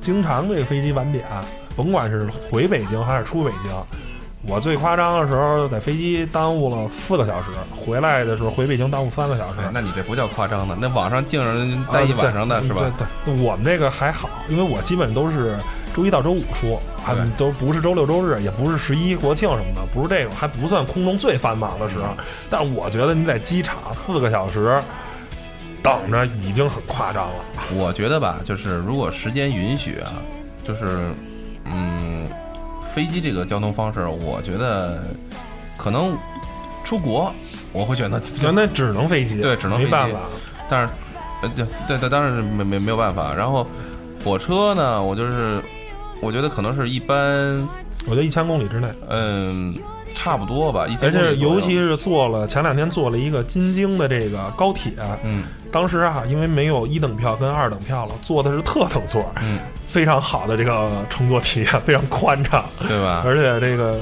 经常这个飞机晚点，甭管是回北京还是出北京。我最夸张的时候，在飞机耽误了四个小时，回来的时候回北京耽误三个小时。哎，那你这不叫夸张的，那网上净人待一晚上的啊是吧？对对，我们这个还好，因为我基本都是周一到周五出，还都不是周六周日，也不是十一国庆什么的，不是这种，还不算空中最繁忙的时候。但是我觉得你在机场四个小时等着已经很夸张了。我觉得吧，就是如果时间允许啊，就是嗯，飞机这个交通方式，我觉得可能出国我会选择 那那只能飞机，对只能飞机没办法。但是，呃，对对对，当然是没没没有办法。然后火车呢，我就是我觉得可能是一般，我觉得一千公里之内，嗯，差不多吧，一千而且尤其是坐了前两天坐了一个京津的这个高铁，嗯。当时啊，因为没有一等票跟二等票了，坐的是特等座，嗯，非常好的这个乘坐体验，非常宽敞，对吧？而且这个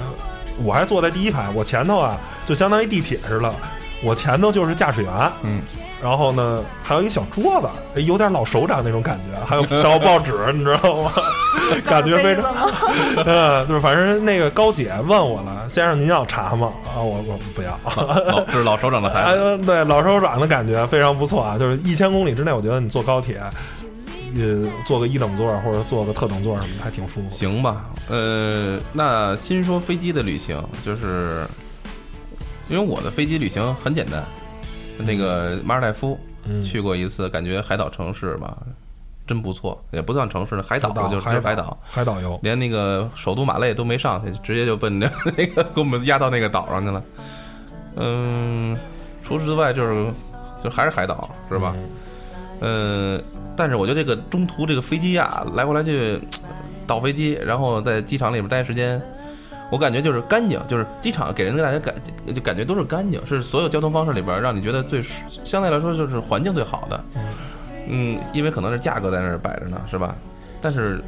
我还坐在第一排，我前头啊就相当于地铁似的，我前头就是驾驶员，嗯，然后呢还有一个小桌子，哎有点老首长那种感觉，还有 小报纸，你知道吗？感觉非常，常。嗯，就是反正那个高姐问我了，先生您要茶吗？啊，我我不要。老这是老首长的台对，老首长的感觉非常不错啊！就是一千公里之内，我觉得你坐高铁，呃，坐个一等座或者坐个特等座什么的，还挺舒服。行吧？呃，那先说飞机的旅行，就是因为我的飞机旅行很简单，那个马尔代夫嗯，去过一次，感觉海岛城市吧，真不错，也不算城市，海岛海岛就是海海岛，海岛游，连那个首都马累都没上去，直接就奔着 那个给我们压到那个岛上去了。嗯，除此之外就是就还是海岛，是吧？嗯，但是我觉得这个中途这个飞机呀，来回来去倒飞机，然后在机场里边待时间，我感觉就是干净，就是机场给人的大家感就感觉都是干净，是所有交通方式里边让你觉得最相对来说就是环境最好的。嗯，因为可能是价格在那儿摆着呢，是吧？但是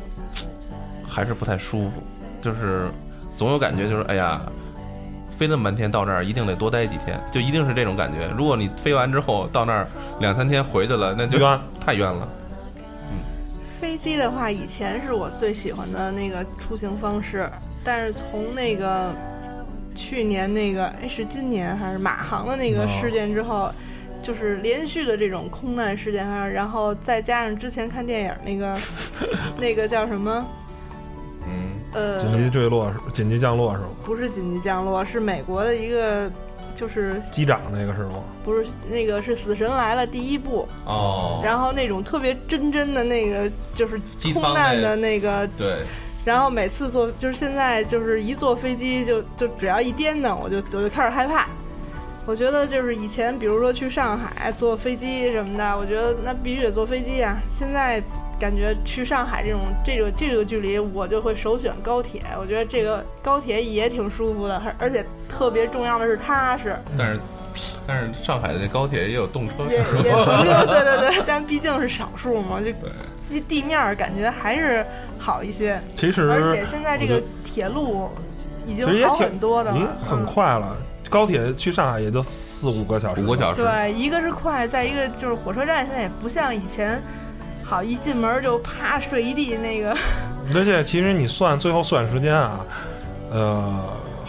还是不太舒服，就是总有感觉就是哎呀。飞那么半天到这儿，一定得多待几天，就一定是这种感觉。如果你飞完之后到那儿两三天回去了，那就太冤了。飞机的话，以前是我最喜欢的那个出行方式，但是从那个去年那个哎是今年还是马航的那个哦。事件之后，就是连续的这种空难事件，还有然后再加上之前看电影那个 那个叫什么？嗯，呃紧急坠落是紧急降落是吗？不是紧急降落，是美国的一个就是机长那个是吗？不是那个是《死神来了》第一部，哦，然后那种特别真真的那个就是机舱空难的那个对，然后每次坐，就是现在就是一坐飞机就就只要一颠呢，我就我就开始害怕。我觉得就是以前，比如说去上海坐飞机什么的，我觉得那必须得坐飞机啊。现在感觉去上海这种这个这个距离，我就会首选高铁。我觉得这个高铁也挺舒服的，而而且特别重要的是踏实，但是但是上海的那高铁也有动车，也 也不是对对对，但毕竟是少数嘛，就对地地面儿感觉还是好一些。其实而且现在这个铁路已经好很多的了已经，很嗯快了。高铁去上海也就四五个小时，五个小时，对，一个是快，再一个就是火车站现在也不像以前，好，一进门就啪睡一地那个。而且其实你算最后算时间啊，呃，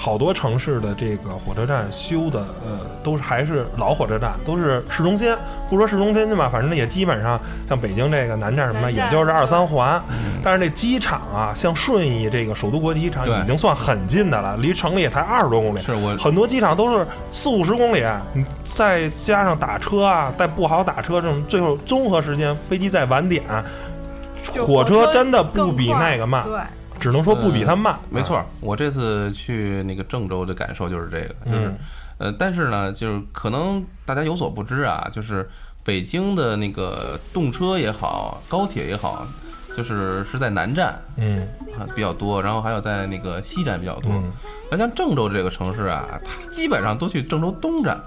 好多城市的这个火车站修的，呃，都是还是老火车站，都是市中心。不说市中心吧，反正也基本上像北京这个南站什么，也就是二三环。但是这机场啊，像顺义这个首都国际机场已经算很近的了，离城里也才二十多公里。是我很多机场都是四五十公里，你再加上打车啊，再不好打车这种，最后综合时间，飞机再晚点，火车真的不比那个慢，对，只能说不比它慢。没错，我这次去那个郑州的感受就是这个，就是、嗯呃，但是呢，就是可能大家有所不知啊，就是北京的那个动车也好，高铁也好，就是是在南站嗯啊比较多，然后还有在那个西站比较多。像郑州这个城市啊，它基本上都去郑州东站，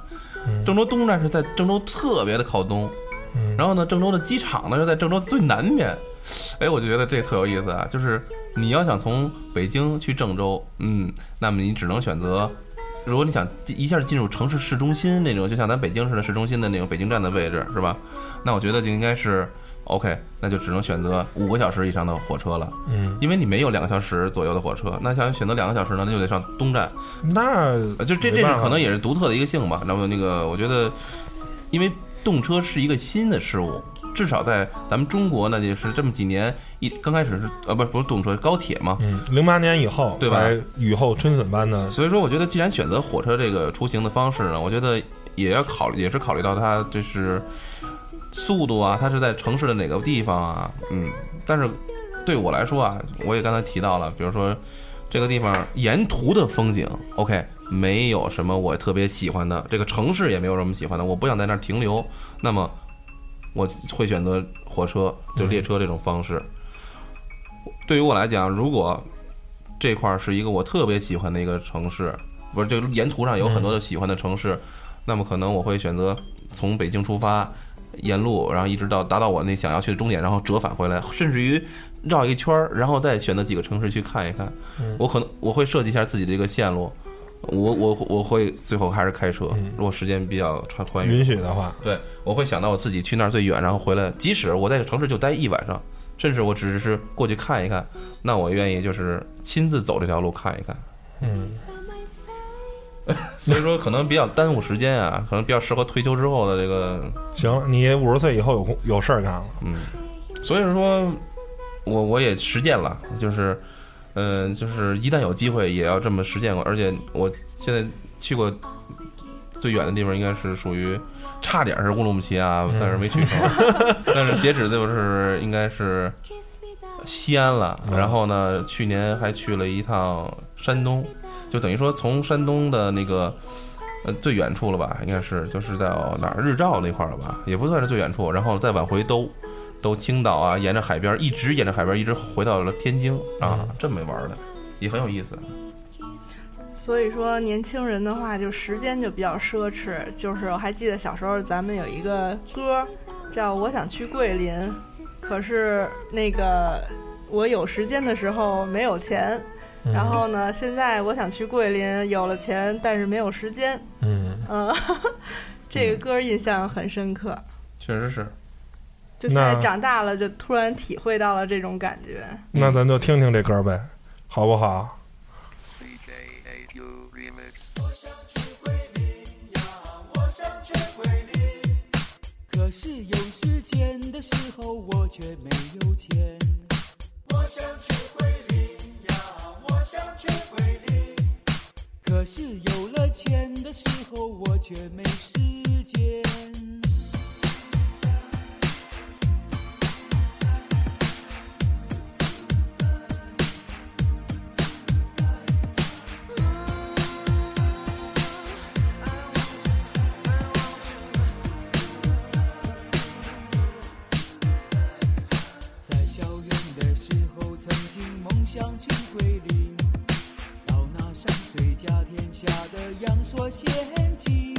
嗯郑州东站是在郑州特别的靠东，嗯，然后呢，郑州的机场呢又在郑州最南边，哎，我就觉得这特有意思啊。就是你要想从北京去郑州，嗯，那么你只能选择，如果你想一下进入城市市中心那种，就像咱北京市的市中心的那种北京站的位置，是吧？那我觉得就应该是 OK，那就只能选择五个小时以上的火车了，嗯，因为你没有两个小时左右的火车，那想选择两个小时呢，那就得上东站，那呃，就这这可能也是独特的一个性吧。那么那个，我觉得，因为动车是一个新的事物，至少在咱们中国呢，也是这么几年一刚开始是呃不是不是动车高铁嘛，嗯，零八年以后对吧？雨后春笋般的，所以说我觉得既然选择火车这个出行的方式呢，我觉得也要考虑也是考虑到它就是速度啊，它是在城市的哪个地方啊，嗯，但是对我来说啊，我也刚才提到了，比如说这个地方沿途的风景，OK，没有什么我特别喜欢的，这个城市也没有什么喜欢的，我不想在那儿停留，那么我会选择火车，就列车这种方式。对于我来讲，如果这块儿是一个我特别喜欢的一个城市，不是，就沿途上有很多的喜欢的城市，那么可能我会选择从北京出发，沿路，然后一直到达到我那想要去的终点，然后折返回来，甚至于绕一圈儿，然后再选择几个城市去看一看。我可能我会设计一下自己的一个线路，我我我会最后还是开车，如果时间比较宽宽裕，允许的话，对，我会想到我自己去那儿最远，然后回来。即使我在这城市就待一晚上，甚至我只是过去看一看，那我愿意就是亲自走这条路看一看。嗯，所以说可能比较耽误时间啊，可能比较适合退休之后的这个，行，你五十岁以后有工有事儿干了，嗯，所以说我我也实践了，就是，嗯、就是一旦有机会也要这么实践过，而且我现在去过最远的地方应该是属于差点是乌鲁木齐啊，但是没去成，但是截止就是应该是西安了，嗯然后呢，去年还去了一趟山东，就等于说从山东的那个呃最远处了吧，应该是就是到哪儿日照那块儿了吧，也不算是最远处，然后再往回兜。兜青岛啊，沿着海边一直沿着海边一直回到了天津啊，这么玩的，也很有意思。所以说年轻人的话，就时间就比较奢侈。就是我还记得小时候咱们有一个歌叫《我想去桂林》，可是那个我有时间的时候没有钱，嗯然后呢，现在我想去桂林，有了钱但是没有时间。嗯，嗯，这个歌印象很深刻。确实是，就现在长大了，就突然体会到了这种感觉。那咱就听听这歌呗，好不好？可是有时间的时候，我却没有钱。我想去桂林呀，我想去桂林。可是有了钱的时候，我却没时间。想去桂林，到那山水甲天下的阳朔仙境，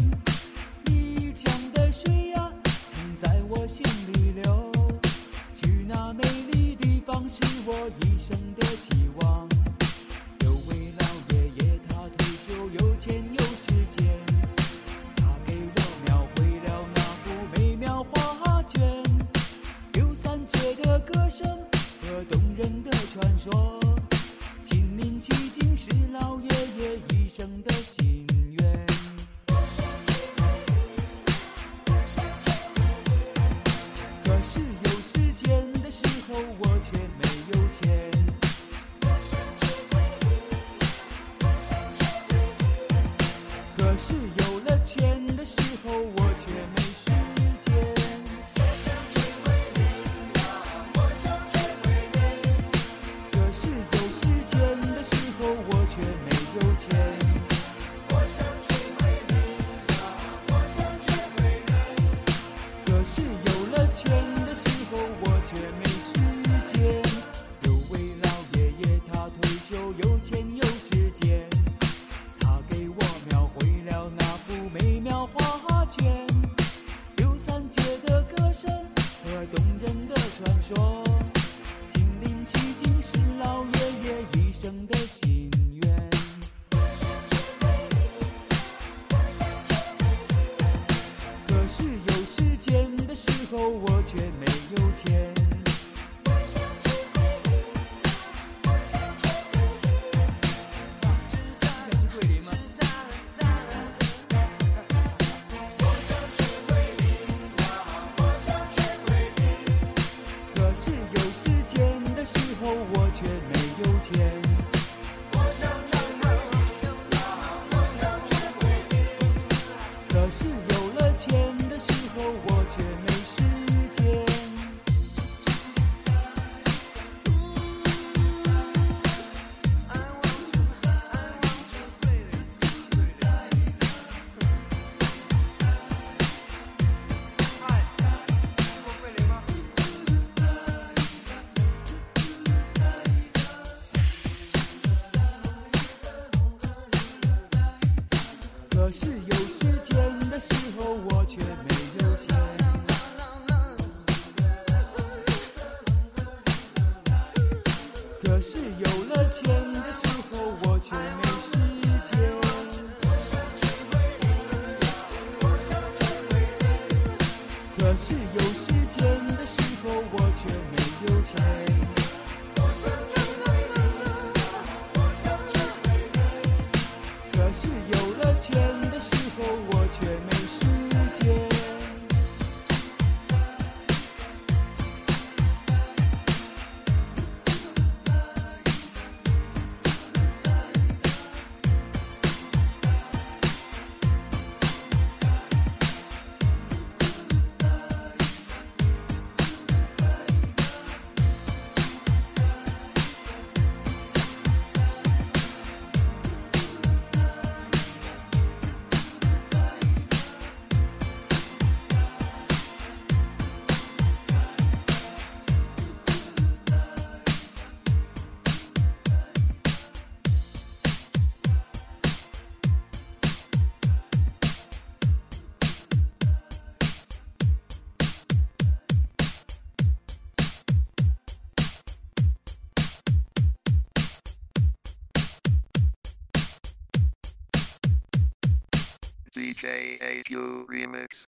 DJAQ Remix.